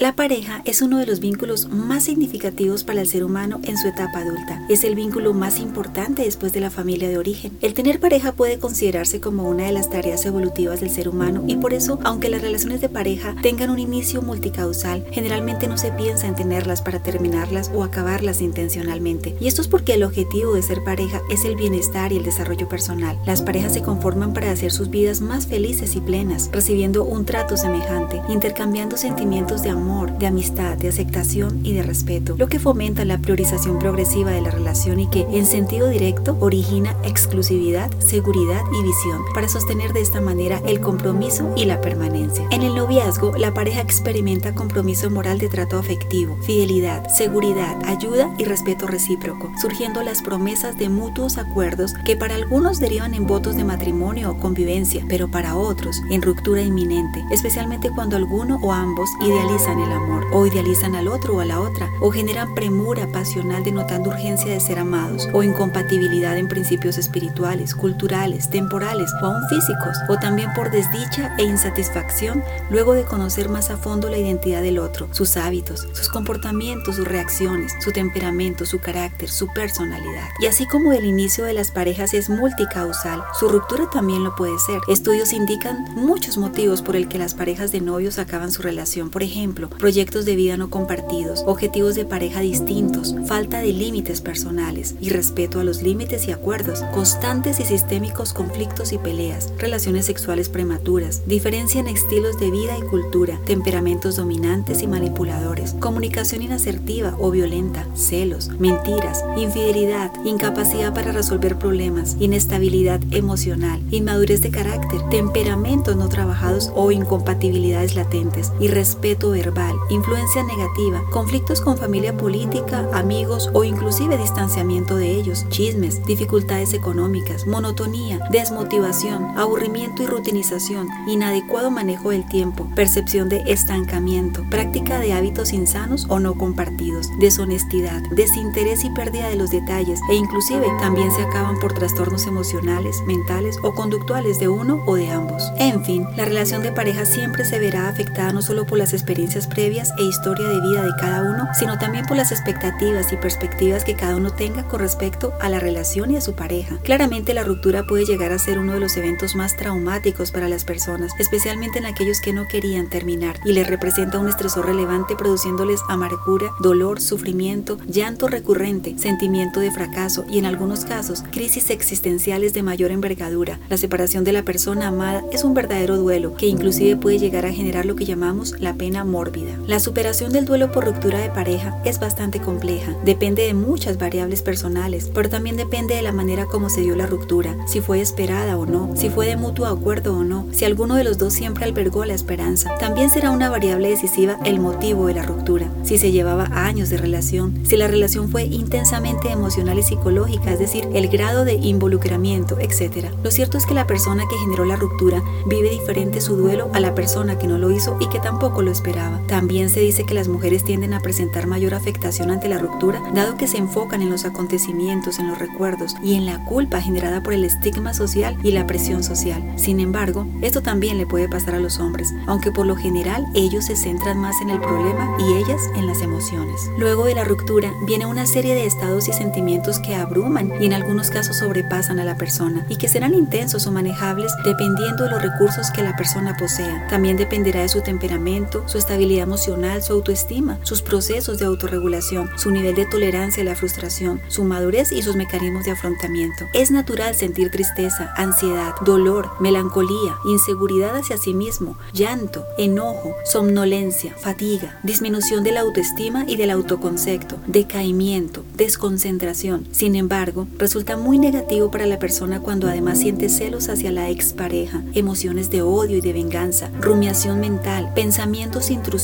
La pareja es uno de los vínculos más significativos para el ser humano en su etapa adulta. Es el vínculo más importante después de la familia de origen. El tener pareja puede considerarse como una de las tareas evolutivas del ser humano y por eso, aunque las relaciones de pareja tengan un inicio multicausal, generalmente no se piensa en tenerlas para terminarlas o acabarlas intencionalmente. Y esto es porque el objetivo de ser pareja es el bienestar y el desarrollo personal. Las parejas se conforman para hacer sus vidas más felices y plenas, recibiendo un trato semejante, intercambiando sentimientos de amor de amistad, de aceptación y de respeto, lo que fomenta la priorización progresiva de la relación y que, en sentido directo, origina exclusividad, seguridad y visión, para sostener de esta manera el compromiso y la permanencia. En el noviazgo, la pareja experimenta compromiso moral de trato afectivo, fidelidad, seguridad, ayuda y respeto recíproco, surgiendo las promesas de mutuos acuerdos que para algunos derivan en votos de matrimonio o convivencia, pero para otros en ruptura inminente, especialmente cuando alguno o ambos idealizan el amor, o idealizan al otro o a la otra, o generan premura pasional denotando urgencia de ser amados, o incompatibilidad en principios espirituales, culturales, temporales o aún físicos, o también por desdicha e insatisfacción luego de conocer más a fondo la identidad del otro, sus hábitos, sus comportamientos, sus reacciones, su temperamento, su carácter, su personalidad. Y así como el inicio de las parejas es multicausal, su ruptura también lo puede ser. Estudios indican muchos motivos por el que las parejas de novios acaban su relación. Por ejemplo, proyectos de vida no compartidos, objetivos de pareja distintos, falta de límites personales y respeto a los límites y acuerdos, constantes y sistémicos conflictos y peleas, relaciones sexuales prematuras, diferencia en estilos de vida y cultura, temperamentos dominantes y manipuladores, comunicación inasertiva o violenta, celos, mentiras, infidelidad, incapacidad para resolver problemas, inestabilidad emocional, inmadurez de carácter, temperamentos no trabajados o incompatibilidades latentes y respeto verbal influencia negativa, conflictos con familia política, amigos o inclusive distanciamiento de ellos, chismes, dificultades económicas, monotonía, desmotivación, aburrimiento y rutinización, inadecuado manejo del tiempo, percepción de estancamiento, práctica de hábitos insanos o no compartidos, deshonestidad, desinterés y pérdida de los detalles e inclusive también se acaban por trastornos emocionales, mentales o conductuales de uno o de ambos. En fin, la relación de pareja siempre se verá afectada no solo por las experiencias previas e historia de vida de cada uno, sino también por las expectativas y perspectivas que cada uno tenga con respecto a la relación y a su pareja. Claramente la ruptura puede llegar a ser uno de los eventos más traumáticos para las personas, especialmente en aquellos que no querían terminar y les representa un estresor relevante produciéndoles amargura, dolor, sufrimiento, llanto recurrente, sentimiento de fracaso y en algunos casos crisis existenciales de mayor envergadura. La separación de la persona amada es un verdadero duelo que inclusive puede llegar a generar lo que llamamos la pena mórbida la superación del duelo por ruptura de pareja es bastante compleja, depende de muchas variables personales, pero también depende de la manera como se dio la ruptura, si fue esperada o no, si fue de mutuo acuerdo o no, si alguno de los dos siempre albergó la esperanza. También será una variable decisiva el motivo de la ruptura, si se llevaba años de relación, si la relación fue intensamente emocional y psicológica, es decir, el grado de involucramiento, etc. Lo cierto es que la persona que generó la ruptura vive diferente su duelo a la persona que no lo hizo y que tampoco lo esperaba. También se dice que las mujeres tienden a presentar mayor afectación ante la ruptura, dado que se enfocan en los acontecimientos, en los recuerdos y en la culpa generada por el estigma social y la presión social. Sin embargo, esto también le puede pasar a los hombres, aunque por lo general ellos se centran más en el problema y ellas en las emociones. Luego de la ruptura viene una serie de estados y sentimientos que abruman y en algunos casos sobrepasan a la persona y que serán intensos o manejables dependiendo de los recursos que la persona posea. También dependerá de su temperamento, su estabilidad emocional, su autoestima, sus procesos de autorregulación, su nivel de tolerancia a la frustración, su madurez y sus mecanismos de afrontamiento. Es natural sentir tristeza, ansiedad, dolor, melancolía, inseguridad hacia sí mismo, llanto, enojo, somnolencia, fatiga, disminución de la autoestima y del autoconcepto, decaimiento, desconcentración. Sin embargo, resulta muy negativo para la persona cuando además siente celos hacia la expareja, emociones de odio y de venganza, rumiación mental, pensamientos intrusivos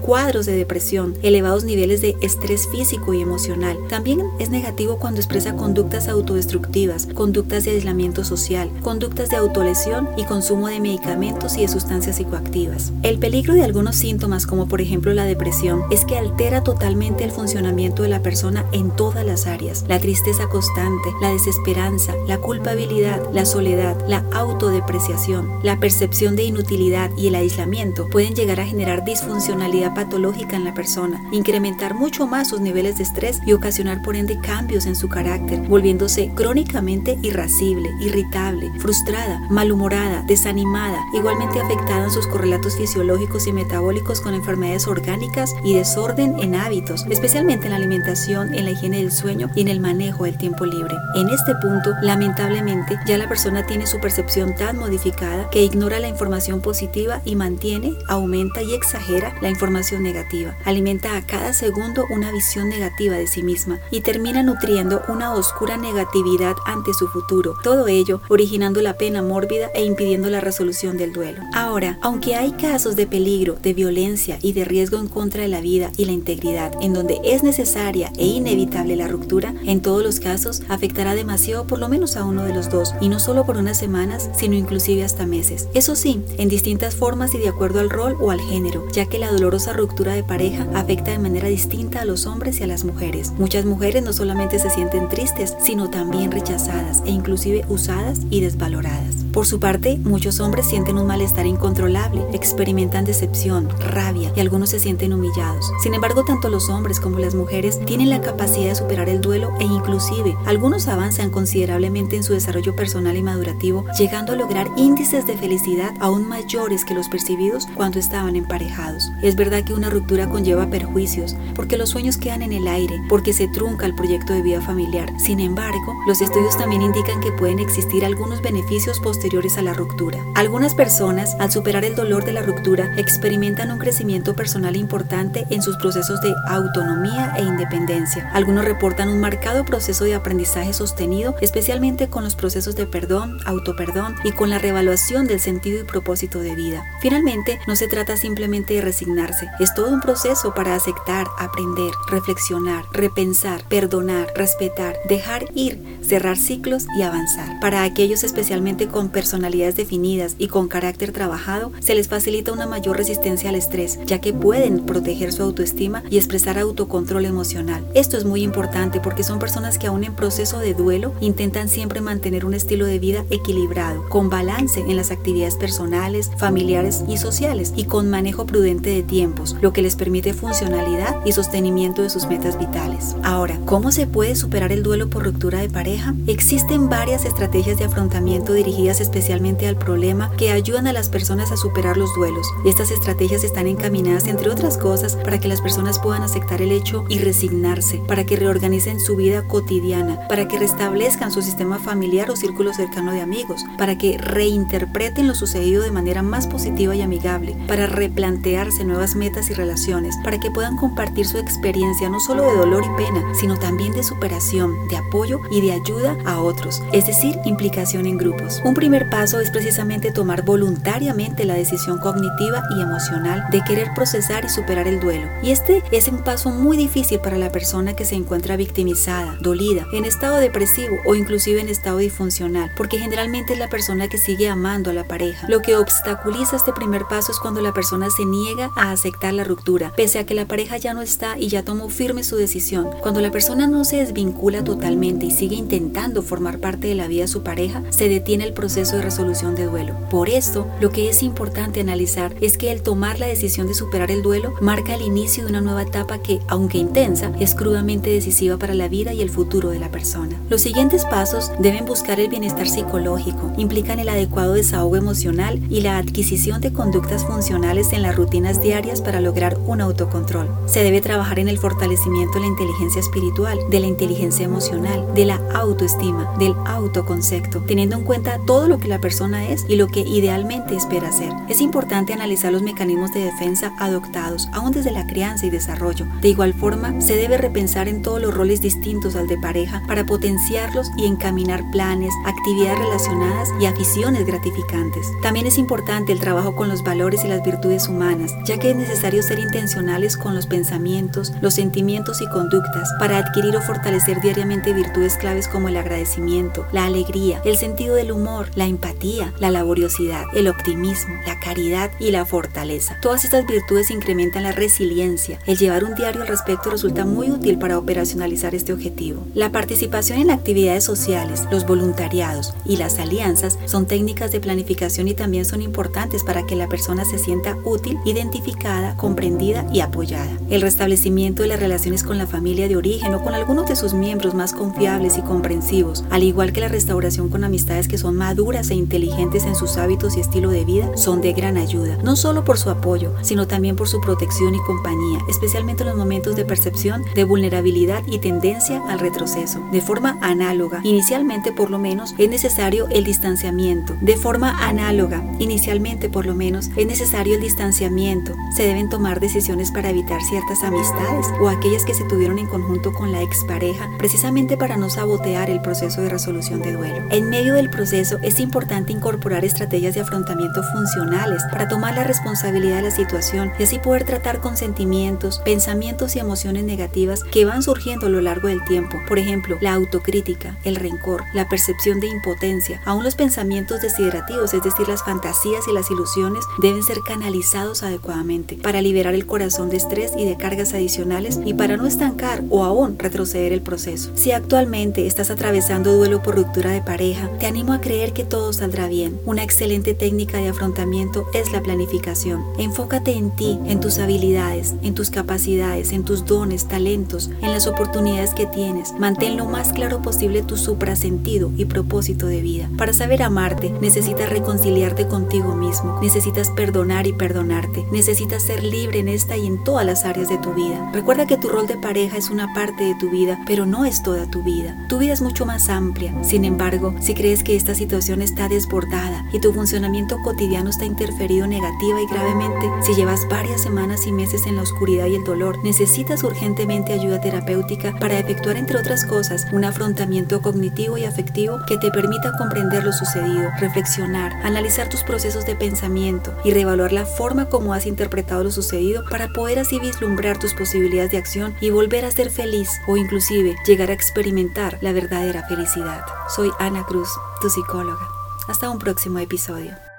cuadros de depresión, elevados niveles de estrés físico y emocional. También es negativo cuando expresa conductas autodestructivas, conductas de aislamiento social, conductas de autolesión y consumo de medicamentos y de sustancias psicoactivas. El peligro de algunos síntomas, como por ejemplo la depresión, es que altera totalmente el funcionamiento de la persona en todas las áreas. La tristeza constante, la desesperanza, la culpabilidad, la soledad, la autodepreciación, la percepción de inutilidad y el aislamiento pueden llegar a generar disfuncionalidad patológica en la persona, incrementar mucho más sus niveles de estrés y ocasionar por ende cambios en su carácter, volviéndose crónicamente irascible, irritable, frustrada, malhumorada, desanimada, igualmente afectada en sus correlatos fisiológicos y metabólicos con enfermedades orgánicas y desorden en hábitos, especialmente en la alimentación, en la higiene del sueño y en el manejo del tiempo libre. En este punto, lamentablemente, ya la persona tiene su percepción tan modificada que ignora la información positiva y mantiene, aumenta y exagera la información negativa. Alimenta a cada segundo una visión negativa de sí misma y termina nutriendo una oscura negatividad ante su futuro. Todo ello originando la pena mórbida e impidiendo la resolución del duelo. Ahora, aunque hay casos de peligro, de violencia y de riesgo en contra de la vida y la integridad en donde es necesaria e inevitable la ruptura, en todos los casos afectará demasiado por lo menos a uno de los dos y no solo por unas semanas, sino inclusive hasta meses. Eso sí, en distintas formas y de acuerdo al rol o al género, ya que la dolorosa ruptura de pareja afecta de manera distinta a los hombres y a las mujeres. Muchas mujeres no solamente se sienten tristes, sino también rechazadas e inclusive usadas y desvaloradas. Por su parte, muchos hombres sienten un malestar incontrolable, experimentan decepción, rabia y algunos se sienten humillados. Sin embargo, tanto los hombres como las mujeres tienen la capacidad de superar el duelo e inclusive algunos avanzan considerablemente en su desarrollo personal y madurativo, llegando a lograr índices de felicidad aún mayores que los percibidos cuando estaban emparejados. Es verdad que una ruptura conlleva perjuicios, porque los sueños quedan en el aire, porque se trunca el proyecto de vida familiar. Sin embargo, los estudios también indican que pueden existir algunos beneficios positivos posteriores a la ruptura. Algunas personas, al superar el dolor de la ruptura, experimentan un crecimiento personal importante en sus procesos de autonomía e independencia. Algunos reportan un marcado proceso de aprendizaje sostenido, especialmente con los procesos de perdón, autoperdón y con la reevaluación del sentido y propósito de vida. Finalmente, no se trata simplemente de resignarse, es todo un proceso para aceptar, aprender, reflexionar, repensar, perdonar, respetar, dejar ir, cerrar ciclos y avanzar. Para aquellos especialmente con personalidades definidas y con carácter trabajado, se les facilita una mayor resistencia al estrés, ya que pueden proteger su autoestima y expresar autocontrol emocional. Esto es muy importante porque son personas que aún en proceso de duelo intentan siempre mantener un estilo de vida equilibrado, con balance en las actividades personales, familiares y sociales y con manejo prudente de tiempos, lo que les permite funcionalidad y sostenimiento de sus metas vitales. Ahora, ¿cómo se puede superar el duelo por ruptura de pareja? Existen varias estrategias de afrontamiento dirigidas especialmente al problema que ayudan a las personas a superar los duelos. Estas estrategias están encaminadas, entre otras cosas, para que las personas puedan aceptar el hecho y resignarse, para que reorganicen su vida cotidiana, para que restablezcan su sistema familiar o círculo cercano de amigos, para que reinterpreten lo sucedido de manera más positiva y amigable, para replantearse nuevas metas y relaciones, para que puedan compartir su experiencia no solo de dolor y pena, sino también de superación, de apoyo y de ayuda a otros, es decir, implicación en grupos. Un primer paso es precisamente tomar voluntariamente la decisión cognitiva y emocional de querer procesar y superar el duelo. Y este es un paso muy difícil para la persona que se encuentra victimizada, dolida, en estado depresivo o inclusive en estado disfuncional, porque generalmente es la persona que sigue amando a la pareja. Lo que obstaculiza este primer paso es cuando la persona se niega a aceptar la ruptura, pese a que la pareja ya no está y ya tomó firme su decisión. Cuando la persona no se desvincula totalmente y sigue intentando formar parte de la vida de su pareja, se detiene el proceso de resolución de duelo. Por esto, lo que es importante analizar es que el tomar la decisión de superar el duelo marca el inicio de una nueva etapa que, aunque intensa, es crudamente decisiva para la vida y el futuro de la persona. Los siguientes pasos deben buscar el bienestar psicológico, implican el adecuado desahogo emocional y la adquisición de conductas funcionales en las rutinas diarias para lograr un autocontrol. Se debe trabajar en el fortalecimiento de la inteligencia espiritual, de la inteligencia emocional, de la autoestima, del autoconcepto, teniendo en cuenta todo lo que la persona es y lo que idealmente espera ser. Es importante analizar los mecanismos de defensa adoptados, aún desde la crianza y desarrollo. De igual forma, se debe repensar en todos los roles distintos al de pareja para potenciarlos y encaminar planes, actividades relacionadas y aficiones gratificantes. También es importante el trabajo con los valores y las virtudes humanas, ya que es necesario ser intencionales con los pensamientos, los sentimientos y conductas para adquirir o fortalecer diariamente virtudes claves como el agradecimiento, la alegría, el sentido del humor, la empatía, la laboriosidad, el optimismo, la caridad y la fortaleza. Todas estas virtudes incrementan la resiliencia. El llevar un diario al respecto resulta muy útil para operacionalizar este objetivo. La participación en actividades sociales, los voluntariados y las alianzas son técnicas de planificación y también son importantes para que la persona se sienta útil, identificada, comprendida y apoyada. El restablecimiento de las relaciones con la familia de origen o con algunos de sus miembros más confiables y comprensivos, al igual que la restauración con amistades que son maduras e inteligentes en sus hábitos y estilo de vida, son de gran ayuda, no solo por su apoyo, sino también por su protección y compañía, especialmente en los momentos de percepción de vulnerabilidad y tendencia al retroceso. De forma análoga, inicialmente por lo menos, es necesario el distanciamiento. De forma análoga, inicialmente por lo menos, es necesario el distanciamiento. Se deben tomar decisiones para evitar ciertas amistades o aquellas que se tuvieron en conjunto con la expareja, precisamente para no sabotear el proceso de resolución de duelo. En medio del proceso es importante incorporar estrategias de afrontamiento funcionales para tomar la responsabilidad de la situación y así poder tratar con sentimientos, pensamientos y emociones negativas que van surgiendo a lo largo del tiempo. Por ejemplo, la autocrítica, el rencor, la percepción de impotencia, aún los pensamientos desiderativos, es decir, las fantasías y las ilusiones, deben ser canalizados adecuadamente para liberar el corazón de estrés y de cargas adicionales y para no estancar o aún retroceder el proceso. Si actualmente estás atravesando duelo por ruptura de pareja, te animo a creer que todo saldrá bien. Una excelente técnica de afrontamiento es la planificación. Enfócate en ti, en tus habilidades, en tus capacidades, en tus dones, talentos, en las oportunidades que tienes. Mantén lo más claro posible tu suprasentido y propósito de vida. Para saber amarte, necesitas reconciliarte contigo mismo, necesitas perdonar y perdonarte, necesitas ser libre en esta y en todas las áreas de tu vida. Recuerda que tu rol de pareja es una parte de tu vida, pero no es toda tu vida. Tu vida es mucho más amplia. Sin embargo, si crees que esta situación está desbordada y tu funcionamiento cotidiano está interferido negativa y gravemente, si llevas varias semanas y meses en la oscuridad y el dolor, necesitas urgentemente ayuda terapéutica para efectuar, entre otras cosas, un afrontamiento cognitivo y afectivo que te permita comprender lo sucedido, reflexionar, analizar tus procesos de pensamiento y reevaluar la forma como has interpretado lo sucedido para poder así vislumbrar tus posibilidades de acción y volver a ser feliz o inclusive llegar a experimentar la verdadera felicidad. Soy Ana Cruz, tu psicóloga. Hasta un próximo episodio.